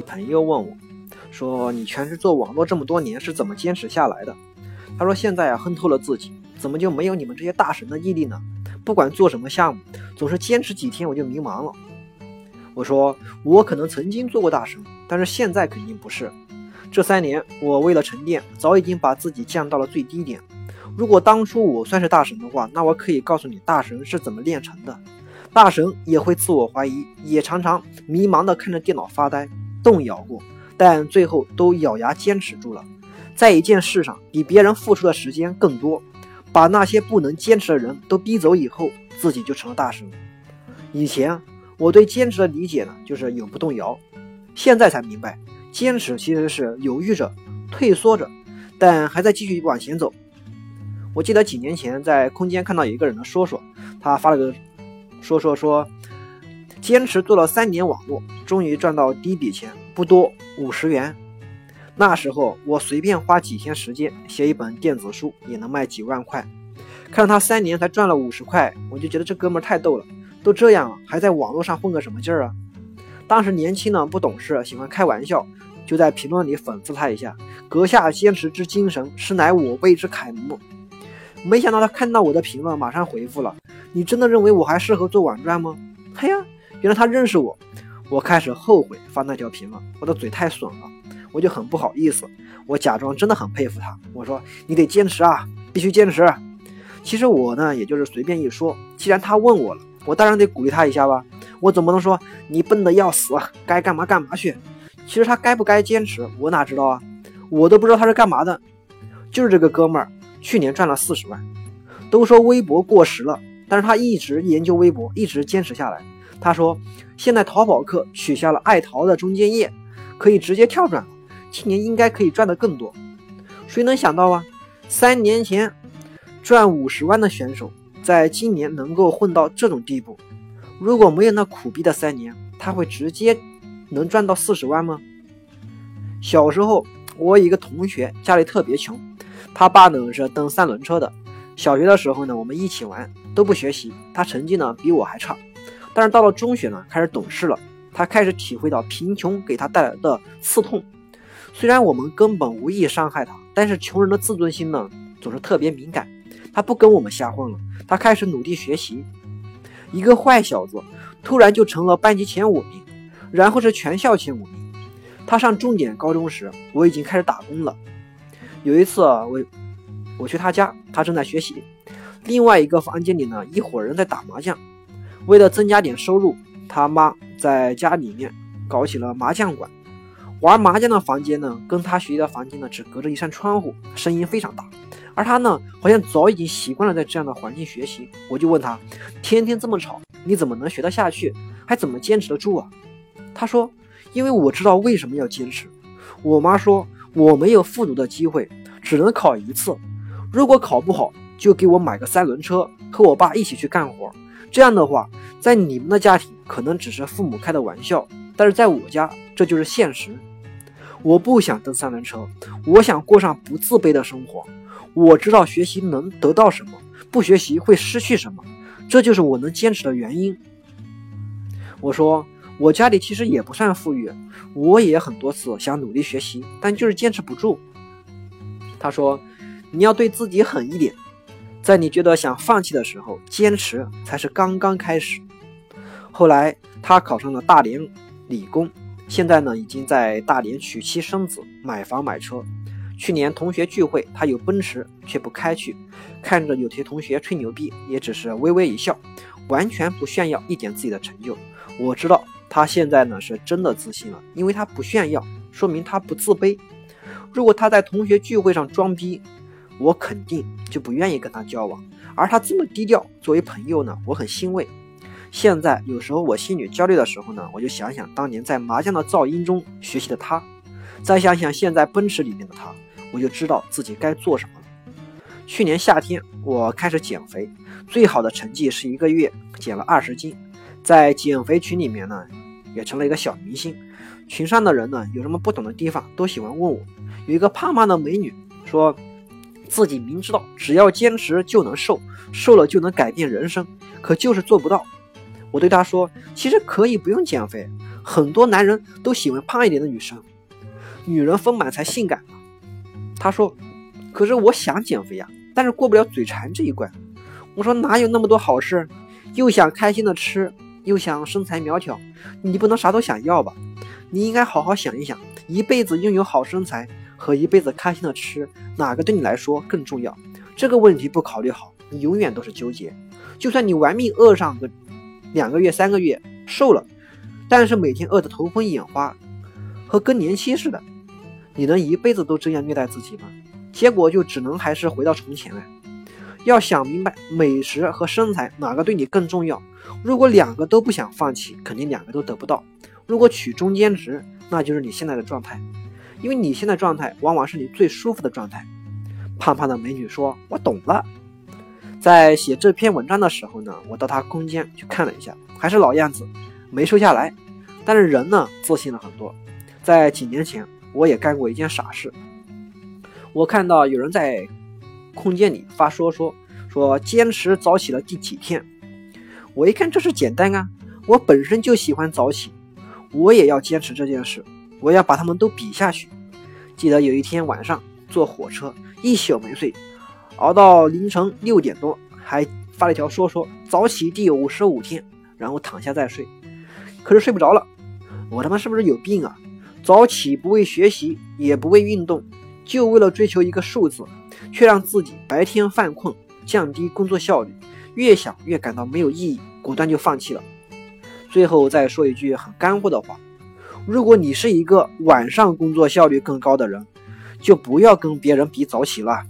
朋友问我，说你全职做网络这么多年是怎么坚持下来的？他说现在啊恨透了自己，怎么就没有你们这些大神的毅力呢？不管做什么项目，总是坚持几天我就迷茫了。我说我可能曾经做过大神，但是现在肯定不是。这三年我为了沉淀，早已经把自己降到了最低点。如果当初我算是大神的话，那我可以告诉你大神是怎么炼成的。大神也会自我怀疑，也常常迷茫的看着电脑发呆。动摇过，但最后都咬牙坚持住了。在一件事上比别人付出的时间更多，把那些不能坚持的人都逼走以后，自己就成了大神。以前我对坚持的理解呢，就是永不动摇。现在才明白，坚持其实是犹豫着、退缩着，但还在继续往前走。我记得几年前在空间看到有一个人的说说，他发了个说说说。坚持做了三年网络，终于赚到第一笔钱，不多，五十元。那时候我随便花几天时间写一本电子书，也能卖几万块。看他三年才赚了五十块，我就觉得这哥们太逗了。都这样了，还在网络上混个什么劲儿啊？当时年轻呢，不懂事，喜欢开玩笑，就在评论里讽刺他一下：“阁下坚持之精神，实乃我辈之楷模。”没想到他看到我的评论，马上回复了：“你真的认为我还适合做网赚吗？”嘿呀！原来他认识我，我开始后悔发那条评论，我的嘴太损了，我就很不好意思，我假装真的很佩服他，我说你得坚持啊，必须坚持。其实我呢，也就是随便一说，既然他问我了，我当然得鼓励他一下吧，我总不能说你笨的要死，该干嘛干嘛去。其实他该不该坚持，我哪知道啊，我都不知道他是干嘛的。就是这个哥们儿，去年赚了四十万，都说微博过时了，但是他一直研究微博，一直坚持下来。他说：“现在淘宝客取消了爱淘的中间页，可以直接跳转了。今年应该可以赚得更多。谁能想到啊？三年前赚五十万的选手，在今年能够混到这种地步。如果没有那苦逼的三年，他会直接能赚到四十万吗？”小时候，我一个同学家里特别穷，他爸呢是蹬三轮车的。小学的时候呢，我们一起玩，都不学习，他成绩呢比我还差。但是到了中学呢，开始懂事了，他开始体会到贫穷给他带来的刺痛。虽然我们根本无意伤害他，但是穷人的自尊心呢，总是特别敏感。他不跟我们瞎混了，他开始努力学习。一个坏小子突然就成了班级前五名，然后是全校前五名。他上重点高中时，我已经开始打工了。有一次我我去他家，他正在学习，另外一个房间里呢，一伙人在打麻将。为了增加点收入，他妈在家里面搞起了麻将馆。玩麻将的房间呢，跟他学习的房间呢，只隔着一扇窗户，声音非常大。而他呢，好像早已经习惯了在这样的环境学习。我就问他，天天这么吵，你怎么能学得下去？还怎么坚持得住啊？他说，因为我知道为什么要坚持。我妈说，我没有复读的机会，只能考一次。如果考不好，就给我买个三轮车，和我爸一起去干活。这样的话，在你们的家庭可能只是父母开的玩笑，但是在我家这就是现实。我不想蹬三轮车，我想过上不自卑的生活。我知道学习能得到什么，不学习会失去什么，这就是我能坚持的原因。我说，我家里其实也不算富裕，我也很多次想努力学习，但就是坚持不住。他说，你要对自己狠一点。在你觉得想放弃的时候，坚持才是刚刚开始。后来他考上了大连理工，现在呢已经在大连娶妻生子，买房买车。去年同学聚会，他有奔驰却不开去，看着有些同学吹牛逼，也只是微微一笑，完全不炫耀一点自己的成就。我知道他现在呢是真的自信了，因为他不炫耀，说明他不自卑。如果他在同学聚会上装逼，我肯定就不愿意跟他交往，而他这么低调，作为朋友呢，我很欣慰。现在有时候我心里焦虑的时候呢，我就想想当年在麻将的噪音中学习的他，再想想现在奔驰里面的他，我就知道自己该做什么了。去年夏天我开始减肥，最好的成绩是一个月减了二十斤，在减肥群里面呢，也成了一个小明星。群上的人呢，有什么不懂的地方都喜欢问我。有一个胖胖的美女说。自己明知道只要坚持就能瘦，瘦了就能改变人生，可就是做不到。我对他说：“其实可以不用减肥，很多男人都喜欢胖一点的女生，女人丰满才性感嘛。他说：“可是我想减肥呀，但是过不了嘴馋这一关。”我说：“哪有那么多好事？又想开心的吃，又想身材苗条，你不能啥都想要吧？你应该好好想一想，一辈子拥有好身材和一辈子开心的吃，哪个对你来说更重要？这个问题不考虑好，你永远都是纠结。就算你玩命饿上个两个月、三个月，瘦了。”但是每天饿得头昏眼花，和更年期似的，你能一辈子都这样虐待自己吗？结果就只能还是回到从前了。要想明白美食和身材哪个对你更重要，如果两个都不想放弃，肯定两个都得不到。如果取中间值，那就是你现在的状态，因为你现在状态往往是你最舒服的状态。胖胖的美女说：“我懂了。”在写这篇文章的时候呢，我到她空间去看了一下，还是老样子。没瘦下来，但是人呢自信了很多。在几年前，我也干过一件傻事。我看到有人在空间里发说说说坚持早起了第几天，我一看这是简单啊，我本身就喜欢早起，我也要坚持这件事，我要把他们都比下去。记得有一天晚上坐火车一宿没睡，熬到凌晨六点多，还发了一条说说早起第五十五天，然后躺下再睡。可是睡不着了，我他妈是不是有病啊？早起不为学习，也不为运动，就为了追求一个数字，却让自己白天犯困，降低工作效率，越想越感到没有意义，果断就放弃了。最后再说一句很干货的话：如果你是一个晚上工作效率更高的人，就不要跟别人比早起了。